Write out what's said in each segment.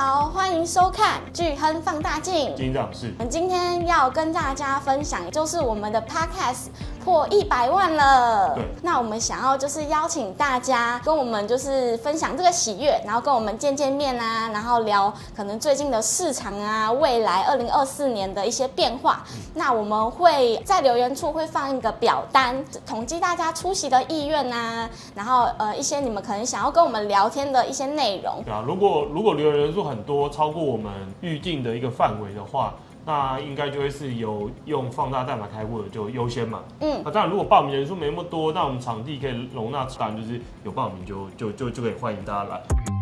好，欢迎收看巨亨放大镜。金长是。我们今天要跟大家分享，就是我们的 Podcast 破一百万了。对。那我们想要就是邀请大家跟我们就是分享这个喜悦，然后跟我们见见面啊，然后聊可能最近的市场啊，未来二零二四年的一些变化。嗯。那我们会在留言处会放一个表单，统计大家出席的意愿啊，然后呃一些你们可能想要跟我们聊天的一些内容。对啊，如果如果留言人数很多，超过我们预定的一个范围的话，那应该就会是有用放大代码开户的就优先嘛。嗯，那当然如果报名人数没那么多，那我们场地可以容纳，当然就是有报名就就就就可以欢迎大家来。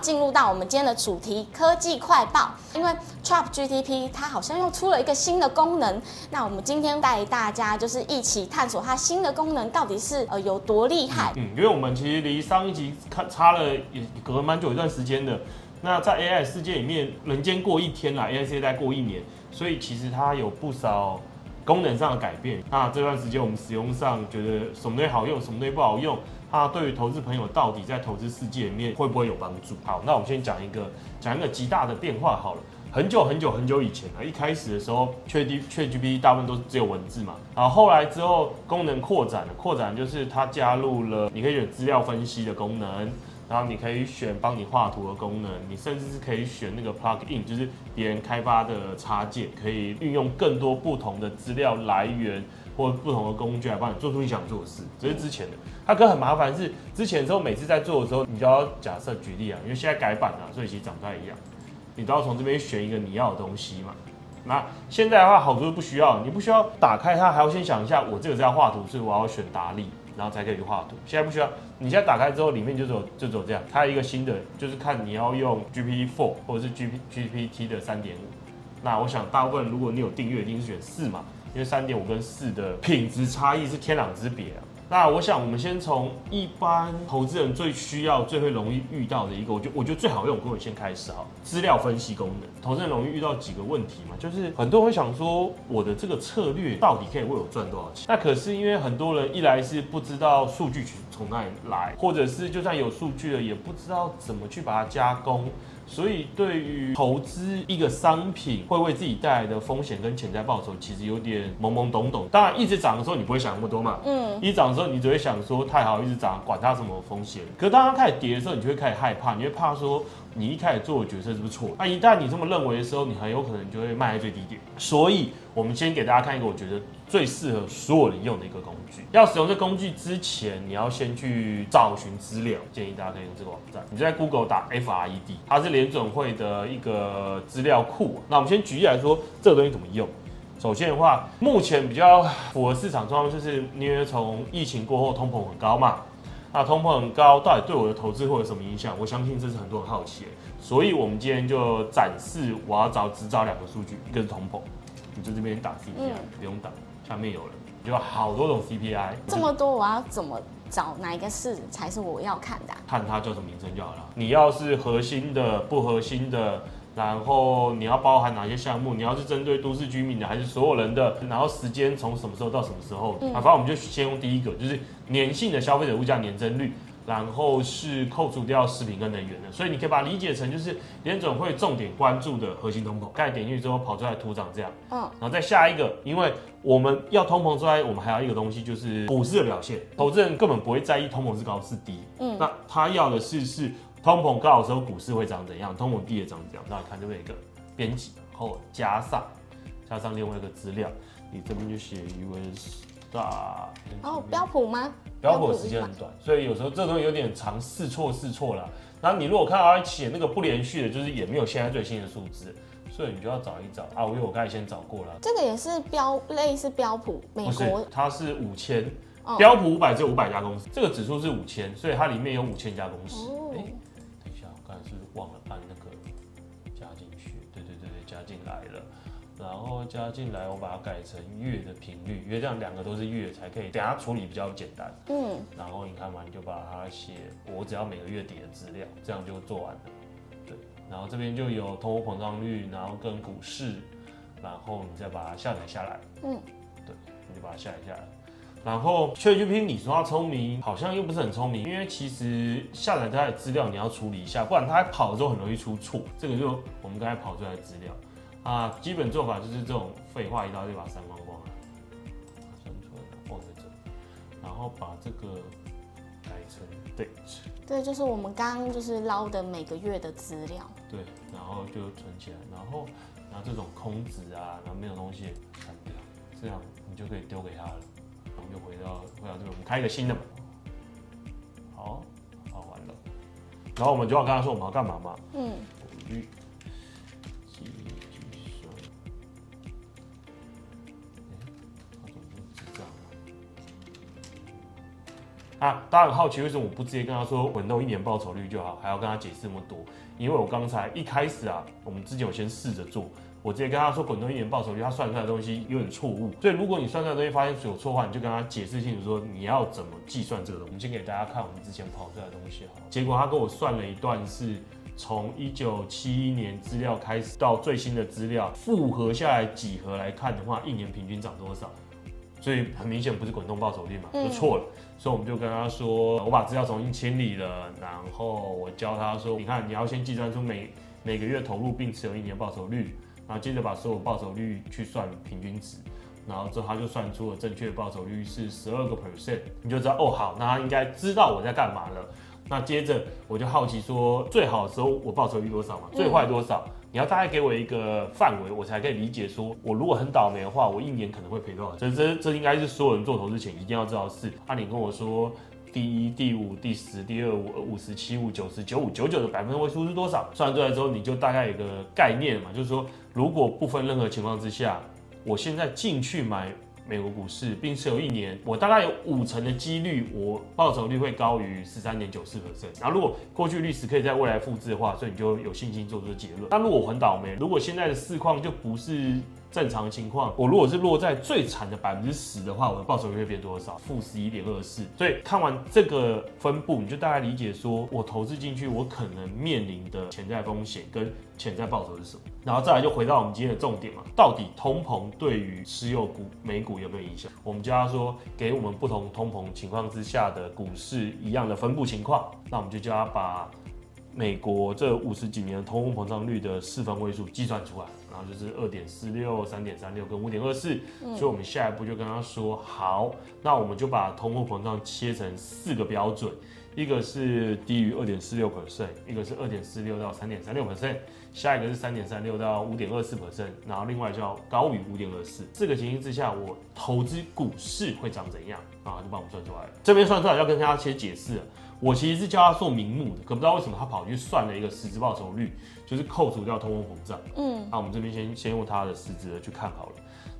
进入到我们今天的主题科技快报，因为 ChatGPT 它好像又出了一个新的功能，那我们今天带大家就是一起探索它新的功能到底是呃有多厉害。嗯，因为我们其实离上一集看差了也隔了蛮久一段时间的，那在 AI 世界里面，人间过一天啦，AI 世界再过一年，所以其实它有不少功能上的改变。那这段时间我们使用上觉得什么东西好用，什么东西不好用。它对于投资朋友到底在投资世界里面会不会有帮助？好，那我们先讲一个讲一个极大的变化好了。很久很久很久以前啊，一开始的时候，ChatGPT 大部分都是只有文字嘛。然后后来之后功能扩展了，扩展就是它加入了你可以选资料分析的功能，然后你可以选帮你画图的功能，你甚至是可以选那个 plug in，就是别人开发的插件，可以运用更多不同的资料来源。或不同的工具来帮你做出你想做的事，这是之前的。它可很麻烦，是之前的时候每次在做的时候，你就要假设举例啊，因为现在改版了，所以其实长不太一样。你都要从这边选一个你要的东西嘛。那现在的话，好多都不需要，你不需要打开它，还要先想一下，我这个是要画图，所以我要选达利，然后才可以画图。现在不需要，你现在打开之后，里面就走就走这样。它有一个新的，就是看你要用 GPT Four 或者是 GPT 的三点五。那我想大部分如果你有订阅，一定是选四嘛。因为三点五跟四的品质差异是天壤之别啊。那我想我们先从一般投资人最需要、最会容易遇到的一个，我觉得我觉得最好用，跟我先开始哈。资料分析功能，投资人容易遇到几个问题嘛，就是很多人会想说，我的这个策略到底可以为我赚多少钱？那可是因为很多人一来是不知道数据从哪里来，或者是就算有数据了，也不知道怎么去把它加工。所以，对于投资一个商品会为自己带来的风险跟潜在报酬，其实有点懵懵懂懂。当然，一直涨的时候你不会想那么多嘛。嗯。一涨的时候你只会想说太好，一直涨，管它什么风险。可是当它开始跌的时候，你就会开始害怕，你会怕说你一开始做的决策是不是错？那一旦你这么认为的时候，你很有可能就会卖在最低点。所以，我们先给大家看一个我觉得最适合所有人用的一个工具。要使用这工具之前，你要先去找寻资料，建议大家可以用这个网站。你就在 Google 打 FRED，它是联准会的一个资料库。那我们先举例来说，这个东西怎么用？首先的话，目前比较符合市场状况，就是因为从疫情过后，通膨很高嘛。那通膨很高，到底对我的投资会有什么影响？我相信这是很多人好奇。所以我们今天就展示，我要找只找两个数据，一个是通膨，你就这边打 CPI，不用打，下面有了。有好多种 CPI，这么多，我要怎么找哪一个是才是我要看的啊？看它叫什么名称就好了。你要是核心的、不核心的，然后你要包含哪些项目？你要是针对都市居民的，还是所有人的？然后时间从什么时候到什么时候？嗯，反正我们就先用第一个，就是粘性的消费者物价年增率。然后是扣除掉食品跟能源的，所以你可以把它理解成就是联总会重点关注的核心通膨。刚才点进去之后跑出来图长这样，嗯，然后再下一个，因为我们要通膨之外，我们还要一个东西就是股市的表现。投资人根本不会在意通膨是高是低，嗯，那他要的是是通膨高的时候股市会涨怎样，通膨低也涨怎样。那你看这边一个编辑，然后加上加上另外一个资料，你这边就写 US。大哦，标普吗？标普的时间很短，所以有时候这东西有点常试错试错了。然后你如果看到他写那个不连续的，就是也没有现在最新的数字，所以你就要找一找啊。因为我刚才先找过了，这个也是标类似标普美国，是，它是五千，标普五百只有五百家公司，这个指数是五千，所以它里面有五千家公司。哎、哦，等然后加进来，我把它改成月的频率，因为这样两个都是月才可以，等下处理比较简单。嗯，然后你看完你就把它写，我只要每个月底的资料，这样就做完了。对，然后这边就有通货膨胀率，然后跟股市，然后你再把它下载下来。嗯，对，你就把它下载下来。然后 ChatGPT 你说它聪明，好像又不是很聪明，因为其实下载它的资料你要处理一下，不然它跑的时候很容易出错。这个就我们刚才跑出来的资料啊，基本做法就是这种废话一刀就把它删光光了，删出来放在这，然后把这个改成 date。对，就是我们刚刚就是捞的每个月的资料。对，然后就存起来，然后拿这种空值啊，然后没有东西删掉，这样你就可以丢给他了。我们就回到回到这边，我们开一个新的嘛。好，好完了。然后我们就要跟他说我们要干嘛嘛？嗯。啊？大家很好奇为什么我不直接跟他说滚动一年报酬率就好，还要跟他解释那么多？因为我刚才一开始啊，我们之前有先试着做。我直接跟他说滚动一年报酬率，他算出来的东西有点错误，所以如果你算出来的东西发现有错的话，你就跟他解释清楚说你要怎么计算这个东西。我们先给大家看我们之前跑出来的东西哈，结果他跟我算了一段是从一九七一年资料开始到最新的资料复合下来几何来看的话，一年平均涨多少？所以很明显不是滚动报酬率嘛，就错了。所以我们就跟他说，我把资料重新清理了，然后我教他说，你看你要先计算出每每个月投入并持有一年报酬率。然后接着把所有报酬率去算平均值，然后之后他就算出了正确报酬率是十二个 percent，你就知道哦，好，那他应该知道我在干嘛了。那接着我就好奇说，最好的时候我报酬率多少嘛？最坏多少？你要大概给我一个范围，我才可以理解说，我如果很倒霉的话，我一年可能会赔多少？这这这应该是所有人做投资前一定要知道的事。那你跟我说。第一、第五、第十、第二五、五十七五、九十九五、九九的百分位数是多少？算出来之后，你就大概有个概念嘛，就是说，如果不分任何情况之下，我现在进去买美国股市，并持有一年，我大概有五成的几率，我报酬率会高于十三点九四 percent。然后，如果过去历史可以在未来复制的话，所以你就有信心做出结论。那如果我很倒霉，如果现在的市况就不是。正常情况，我如果是落在最惨的百分之十的话，我的报酬率会变多少？负十一点二四。所以看完这个分布，你就大概理解说，我投资进去，我可能面临的潜在风险跟潜在报酬是什么。然后再来就回到我们今天的重点嘛，到底通膨对于持有股美股有没有影响？我们就要说，给我们不同通膨情况之下的股市一样的分布情况，那我们就叫他把美国这五十几年的通货膨胀率的四分位数计算出来。然后就是二点四六、三点三六跟五点二四，所以我们下一步就跟他说好，那我们就把通货膨胀切成四个标准，一个是低于二点四六 percent，一个是二点四六到三点三六 percent，下一个是三点三六到五点二四 percent，然后另外就要高于五点二四。四个情形之下，我投资股市会长怎样啊？就帮我们算出来了。这边算出来要跟大家先解释了。我其实是叫他做名目的，可不知道为什么他跑去算了一个实质报酬率，就是扣除掉通货膨胀。嗯，那我们这边先先用他的实质的去看好了，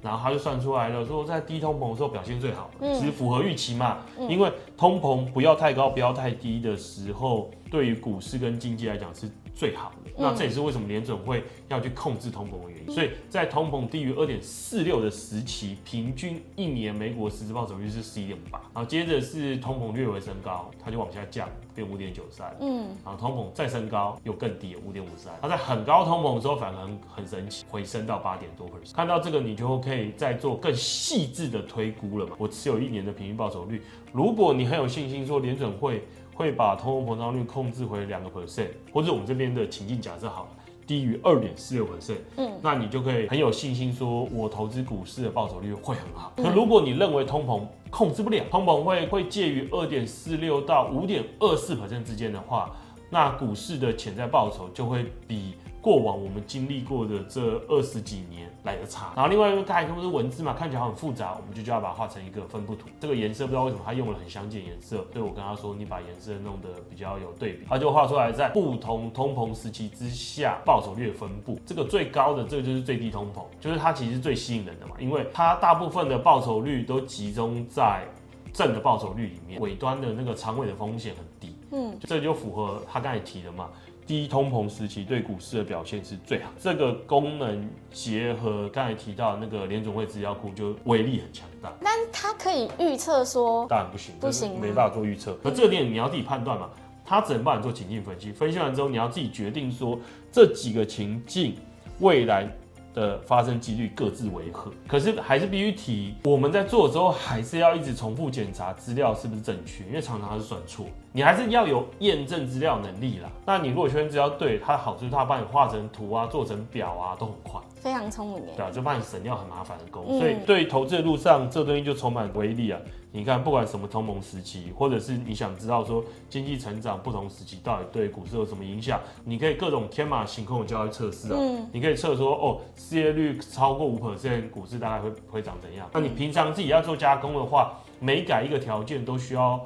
然后他就算出来了，说在低通膨的时候表现最好，其实符合预期嘛。因为通膨不要太高，不要太低的时候，对于股市跟经济来讲是最好的。那这也是为什么联准会要去控制通膨的原因。所以在通膨低于二点四六的时期，平均一年美国实质报酬率是十一点八，然后接着是通膨略微升高，它就往下降，变五点九三。嗯，然后通膨再升高又更低，五点五三。它在很高通膨的时候反而很很神奇，回升到八点多 percent。看到这个，你就可以再做更细致的推估了嘛。我持有一年的平均报酬率，如果你很有信心说联准会。会把通货膨胀率控制回两个 percent，或者我们这边的情境假设好低于二点四六 percent，嗯，那你就可以很有信心说，我投资股市的报酬率会很好。可如果你认为通膨控制不了，通膨会会介于二点四六到五点二四 percent 之间的话，那股市的潜在报酬就会比。过往我们经历过的这二十几年来的差，然后另外一个概念是文字嘛，看起来很复杂，我们就就要把它画成一个分布图。这个颜色不知道为什么他用了很相近的颜色，所以我跟他说，你把颜色弄得比较有对比，他就画出来在不同通膨时期之下报酬率的分布。这个最高的这个就是最低通膨，就是它其实最吸引人的嘛，因为它大部分的报酬率都集中在正的报酬率里面，尾端的那个长尾的风险很低。嗯，这就符合他刚才提的嘛。低通膨时期对股市的表现是最好，这个功能结合刚才提到的那个联总会资料库，就威力很强大。那它可以预测说，当然不行，不行，没办法做预测。可这点你要自己判断嘛，它只能帮你做情境分析，分析完之后你要自己决定说这几个情境未来的发生几率各自为何？可是还是必须提，我们在做的时候还是要一直重复检查资料是不是正确，因为常常它是算错。你还是要有验证资料能力啦。那你如果确认资料对，它的好处是它帮你画成图啊、做成表啊都很快，非常聪明耶。对啊，就帮你省掉很麻烦的工。嗯、所以对投资的路上，这东西就充满威力啊。你看，不管什么同盟时期，或者是你想知道说经济成长不同时期到底对股市有什么影响，你可以各种天马行空的交易测试啊。嗯、你可以测说，哦，失业率超过五 percent，股市大概会会长怎样？那你平常自己要做加工的话，每改一个条件都需要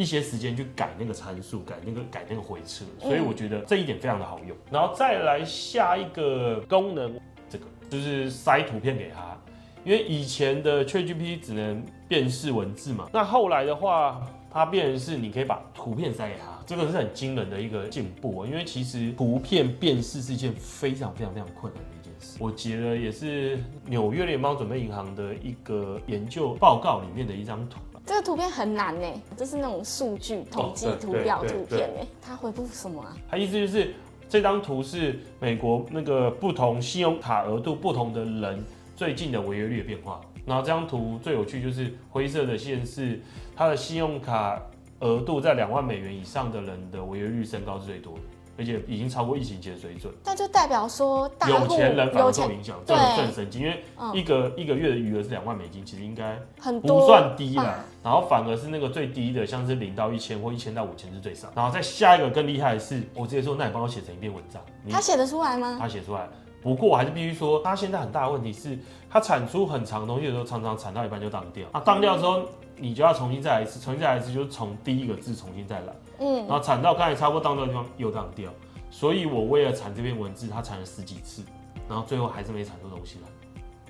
一些时间去改那个参数，改那个改那个回车。所以我觉得这一点非常的好用。然后再来下一个功能，这个就是塞图片给他。因为以前的 ChatGPT 只能辨识文字嘛，那后来的话，它变成是你可以把图片塞给他，这个是很惊人的一个进步。因为其实图片辨识是一件非常非常非常困难的一件事。我截了也是纽约联邦准备银行的一个研究报告里面的一张图。这个图片很难呢，这是那种数据统计图表图片呢，它回复什么啊？它意思就是这张图是美国那个不同信用卡额度不同的人。最近的违约率的变化，然后这张图最有趣就是灰色的线是它的信用卡额度在两万美元以上的人的违约率升高是最多的，而且已经超过疫情前的水准。那就代表说大有钱人反而受影响，这很很神奇，因为一个、嗯、一个月的余额是两万美金，其实应该不算低了，然后反而是那个最低的，像是零到一千或一千到五千是最少。然后再下一个更厉害的是，我直接说，那你帮我写成一篇文章，他写得出来吗？他写出来。不过我还是必须说，它现在很大的问题是，它产出很长的东西的时候，常常产到一半就当掉。那当掉之后，你就要重新再来一次，重新再来一次，就是从第一个字重新再来。嗯，然后铲到刚才差不多当掉的地方又当掉。所以我为了铲这篇文字，它铲了十几次，然后最后还是没铲出东西来。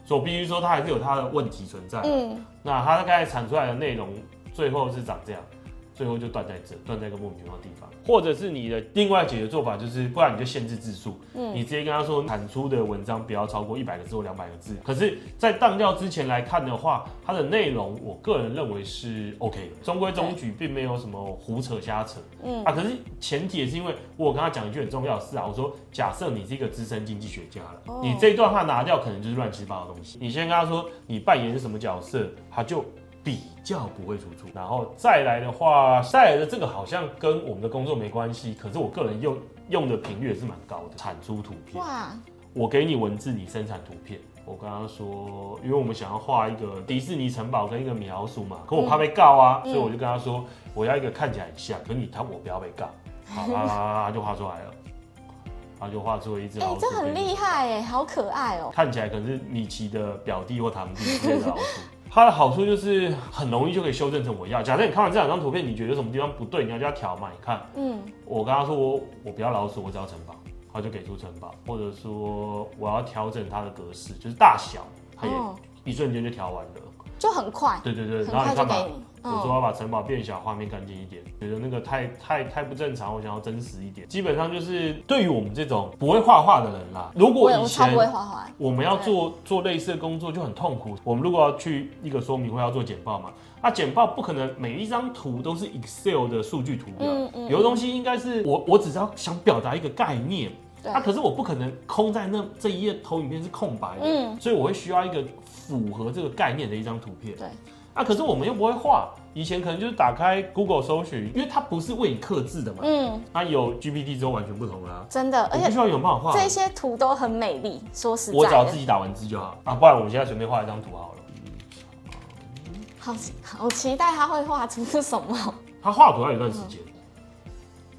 所以我必须说，它还是有它的问题存在。嗯，那它刚才铲出来的内容，最后是长这样。最后就断在这，断在一个莫名其妙的地方，或者是你的另外解决做法就是，不然你就限制字数，嗯，你直接跟他说产出的文章不要超过一百个字或两百个字。可是，在当掉之前来看的话，它的内容我个人认为是 OK 的，中规中矩，并没有什么胡扯瞎扯，嗯啊。可是前提也是因为我跟他讲一句很重要的事啊，我说假设你是一个资深经济学家了，哦、你这一段话拿掉，可能就是乱七八糟的东西。你先跟他说你扮演是什么角色，他就。比较不会出错，然后再来的话，再来的这个好像跟我们的工作没关系，可是我个人用用的频率也是蛮高的。产出图片，哇！我给你文字，你生产图片。我刚刚说，因为我们想要画一个迪士尼城堡跟一个米老鼠嘛，可我怕被告啊，嗯、所以我就跟他说，我要一个看起来很像，可是你他我不要被告，好啦啦啦，就画出来了，他就画出了一只老鼠。哎、欸，这很厉害哎，好可爱哦、喔，看起来可能是米奇的表弟或堂弟之类的老鼠。它的好处就是很容易就可以修正成我要。假设你看完这两张图片，你觉得有什么地方不对，你要叫他调嘛？你看，嗯，我跟他说我我不要老鼠，我只要城堡，他就给出城堡。或者说我要调整它的格式，就是大小，他也一瞬间就调完了，就很快。对对对，然后你看吧。我说要把城堡变小，画面干净一点，觉得那个太太太不正常，我想要真实一点。基本上就是对于我们这种不会画画的人啦，如果以前我们要做做类似的工作就很痛苦。我们如果要去一个说明会要做简报嘛，那简报不可能每一张图都是 Excel 的数据图表，有的东西应该是我我只是要想表达一个概念，那可是我不可能空在那这一页投影片是空白的，所以我会需要一个符合这个概念的一张图片。对。啊，可是我们又不会画，以前可能就是打开 Google 搜寻，因为它不是为你刻字的嘛。嗯。它有 GPT 之后完全不同了、啊。真的，而且不需要有办法画。这些图都很美丽，说实在的。我只要自己打文字就好啊，不然我们现在随便画一张图好了。好，好期待他会画出是什么。他画图要有一段时间。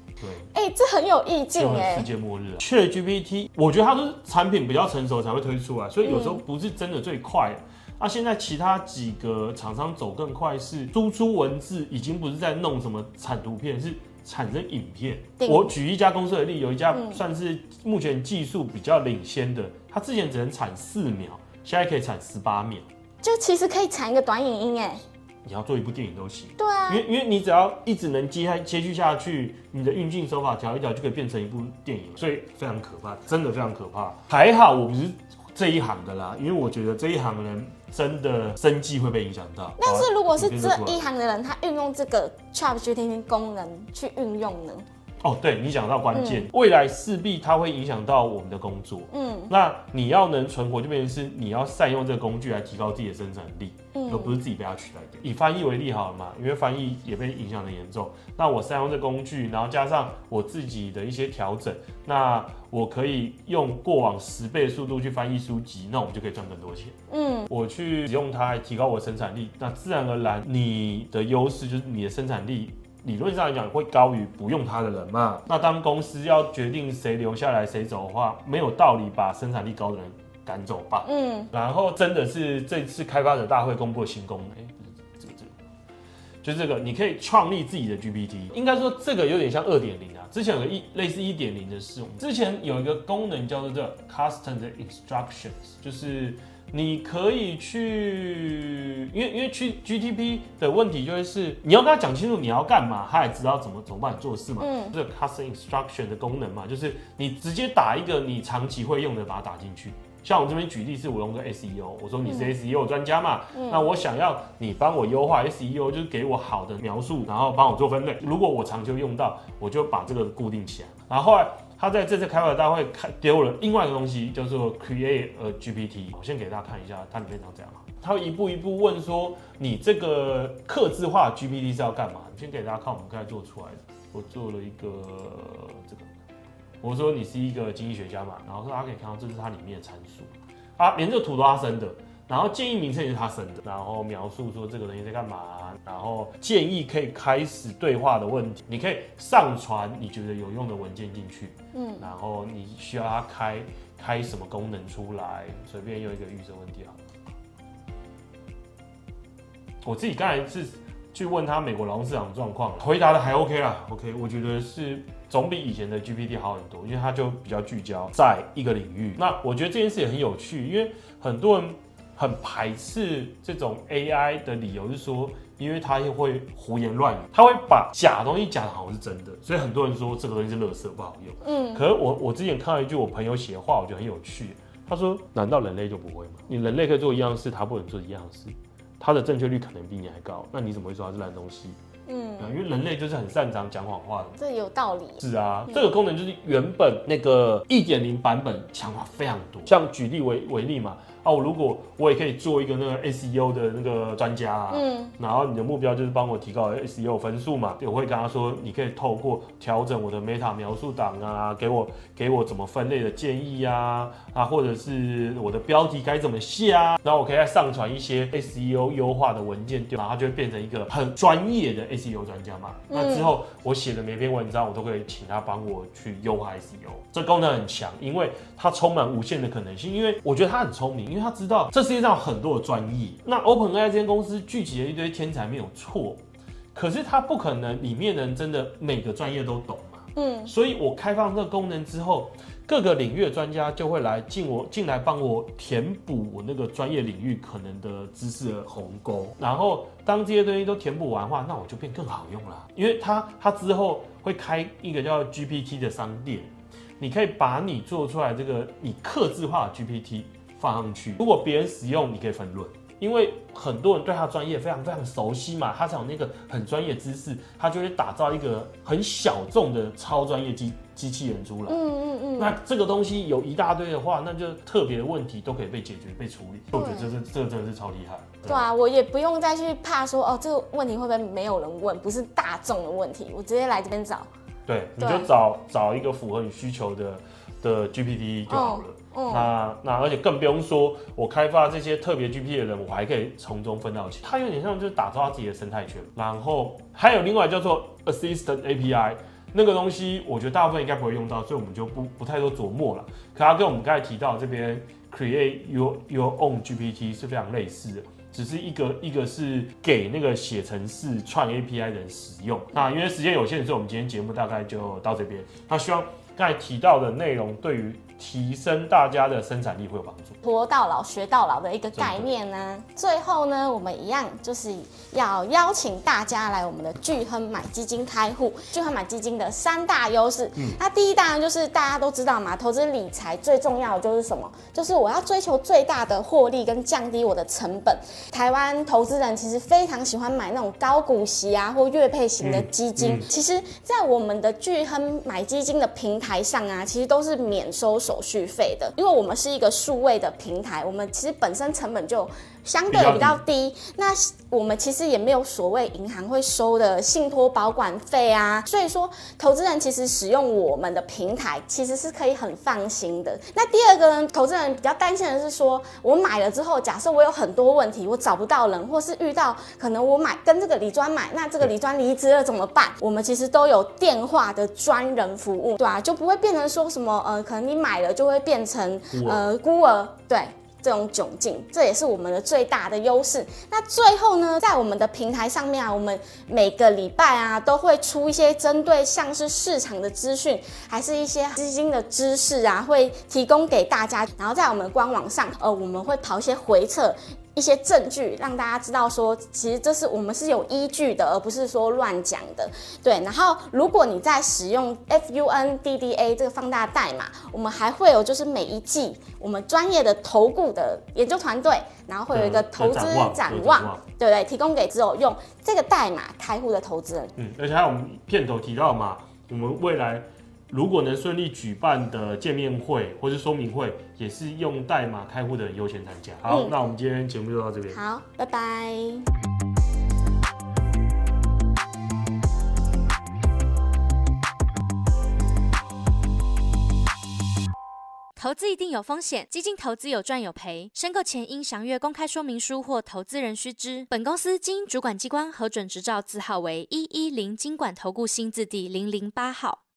嗯、对。哎、欸，这很有意境哎。世界末日、啊。ChatGPT，我觉得它都是产品比较成熟才会推出来，所以有时候不是真的最快。那、啊、现在其他几个厂商走更快，是输出文字，已经不是在弄什么产图片，是产生影片。我举一家公司的例，有一家算是目前技术比较领先的，它之前只能产四秒，现在可以产十八秒，就其实可以产一个短影音哎。你要做一部电影都行。对啊，因为因为你只要一直能接接续下去，你的运镜手法调一调就可以变成一部电影，所以非常可怕，真的非常可怕。还好我不是这一行的啦，因为我觉得这一行的人。真的生计会被影响到。但是如果是这一行的人，他运用这个 ChatGPT 功能去运用呢？哦，对你讲到关键，嗯、未来势必它会影响到我们的工作。嗯，那你要能存活，就变成是你要善用这个工具来提高自己的生产力，嗯、而不是自己被它取代掉。以翻译为例好了嘛，因为翻译也被影响的严重。那我善用这个工具，然后加上我自己的一些调整，那我可以用过往十倍的速度去翻译书籍，那我们就可以赚更多钱。嗯，我去使用它来提高我的生产力，那自然而然你的优势就是你的生产力。理论上来讲，会高于不用它的人嘛？那当公司要决定谁留下来谁走的话，没有道理把生产力高的人赶走吧？嗯。然后真的是这次开发者大会公布的新功能，就这个，你可以创立自己的 GPT。应该说这个有点像二点零啊。之前有个一类似一点零的事，之前有一个功能叫做这 Custom Instructions，就是。你可以去，因为因为去 GTP 的问题就会是，你要跟他讲清楚你要干嘛，他也知道怎么怎么帮你做事嘛。嗯，这个 custom instruction 的功能嘛，就是你直接打一个你长期会用的，把它打进去。像我这边举例是，我用个 SEO，我说你是 SEO 专家嘛，嗯、那我想要你帮我优化 SEO，就是给我好的描述，然后帮我做分类。如果我长期用到，我就把这个固定起来。然后后来。他在这次开发者大会开丢了另外一个东西，叫做 Create a GPT。我先给大家看一下它里面长怎样。他会一步一步问说，你这个刻字化 GPT 是要干嘛？先给大家看我们刚才做出来的。我做了一个这个，我说你是一个经济学家嘛，然后大家可以看到这是它里面的参数啊，连这个图都他生的。然后建议名称也是他生的，然后描述说这个东西在干嘛，然后建议可以开始对话的问题，你可以上传你觉得有用的文件进去，嗯，然后你需要它开开什么功能出来，随便用一个预设问题啊。我自己刚才是去问他美国劳动市场状况，回答的还 OK 啦，OK，我觉得是总比以前的 GPT 好很多，因为它就比较聚焦在一个领域。那我觉得这件事也很有趣，因为很多人。很排斥这种 AI 的理由是说，因为它又会胡言乱语，它会把假东西讲的好像是真的，所以很多人说这个东西是垃圾不好用。嗯，可是我我之前看到一句我朋友写的话，我觉得很有趣。他说：“难道人类就不会吗？你人类可以做一样事，他不能做一样事，他的正确率可能比你还高，那你怎么会说它是烂东西？”嗯，因为人类就是很擅长讲谎话的。这有道理。是啊，这个功能就是原本那个一点零版本强化非常多。像举例为为例嘛。哦，如果我也可以做一个那个 SEO 的那个专家啊，嗯，然后你的目标就是帮我提高 SEO 分数嘛，我会跟他说，你可以透过调整我的 Meta 描述档啊，给我给我怎么分类的建议啊，啊，或者是我的标题该怎么下啊，然后我可以再上传一些 SEO 优化的文件，然后它就会变成一个很专业的 SEO 专家嘛。嗯、那之后我写的每篇文章，我都可以请他帮我去优化 SEO，这功能很强，因为它充满无限的可能性，因为我觉得他很聪明。因为他知道这世界上有很多的专业，那 OpenAI 这间公司聚集了一堆天才没有错，可是他不可能里面的人真的每个专业都懂嘛。嗯，所以我开放这个功能之后，各个领域的专家就会来进我进来帮我填补我那个专业领域可能的知识的鸿沟。然后当这些东西都填补完的话，那我就变更好用了，因为他他之后会开一个叫 GPT 的商店。你可以把你做出来这个你客制化的 GPT 放上去，如果别人使用，你可以分论，因为很多人对他专业非常非常熟悉嘛，他才有那个很专业知识，他就会打造一个很小众的超专业机机器人出来。嗯嗯嗯。那这个东西有一大堆的话，那就特别的问题都可以被解决、被处理。我觉得这是这个真的是超厉害。对，啊，我也不用再去怕说哦，这个问题会不会没有人问？不是大众的问题，我直接来这边找。对，你就找找一个符合你需求的的 GPT 就好了。哦、那那而且更不用说，我开发这些特别 GPT 的人，我还可以从中分到钱。它有点像就是打造他自己的生态圈。然后还有另外叫做 Assistant API 那个东西，我觉得大部分应该不会用到，所以我们就不不太多琢磨了。可它跟我们刚才提到这边 Create Your Your Own GPT 是非常类似的。只是一个一个是给那个写程式串 API 的人使用。那因为时间有限，所以我们今天节目大概就到这边。那希望刚才提到的内容对于提升大家的生产力会有帮助。活到老学到老的一个概念呢、啊。最后呢，我们一样就是要邀请大家来我们的巨亨买基金开户。巨亨买基金的三大优势，嗯，那第一当然就是大家都知道嘛，投资理财最重要的就是什么？就是我要追求最大的获利跟降低我的成本。台湾投资人其实非常喜欢买那种高股息啊或月配型的基金。嗯嗯、其实，在我们的巨亨买基金的平台上啊，其实都是免收手手续费的，因为我们是一个数位的平台，我们其实本身成本就相对比较低。那我们其实也没有所谓银行会收的信托保管费啊，所以说投资人其实使用我们的平台其实是可以很放心的。那第二个呢，投资人比较担心的是说，我买了之后，假设我有很多问题，我找不到人，或是遇到可能我买跟这个李专买，那这个李专离职了怎么办？我们其实都有电话的专人服务，对啊，就不会变成说什么呃，可能你买了就会变成呃孤儿，对。这种窘境，这也是我们的最大的优势。那最后呢，在我们的平台上面啊，我们每个礼拜啊都会出一些针对像是市场的资讯，还是一些基金的知识啊，会提供给大家。然后在我们官网上，呃，我们会跑一些回测。一些证据让大家知道说，其实这是我们是有依据的，而不是说乱讲的。对，然后如果你在使用 FUNDDA 这个放大代码，我们还会有就是每一季我们专业的投顾的研究团队，然后会有一个投资展望，对不对，提供给只有用这个代码开户的投资人。嗯，而且还有我们片头提到嘛，我们未来。如果能顺利举办的见面会或是说明会，也是用代码开户的优先参加。好，嗯、那我们今天节目就到这边。好，拜拜。投资一定有风险，基金投资有赚有赔，申购前应详阅公开说明书或投资人须知。本公司经主管机关核准执照字号为一一零金管投顾新字第零零八号。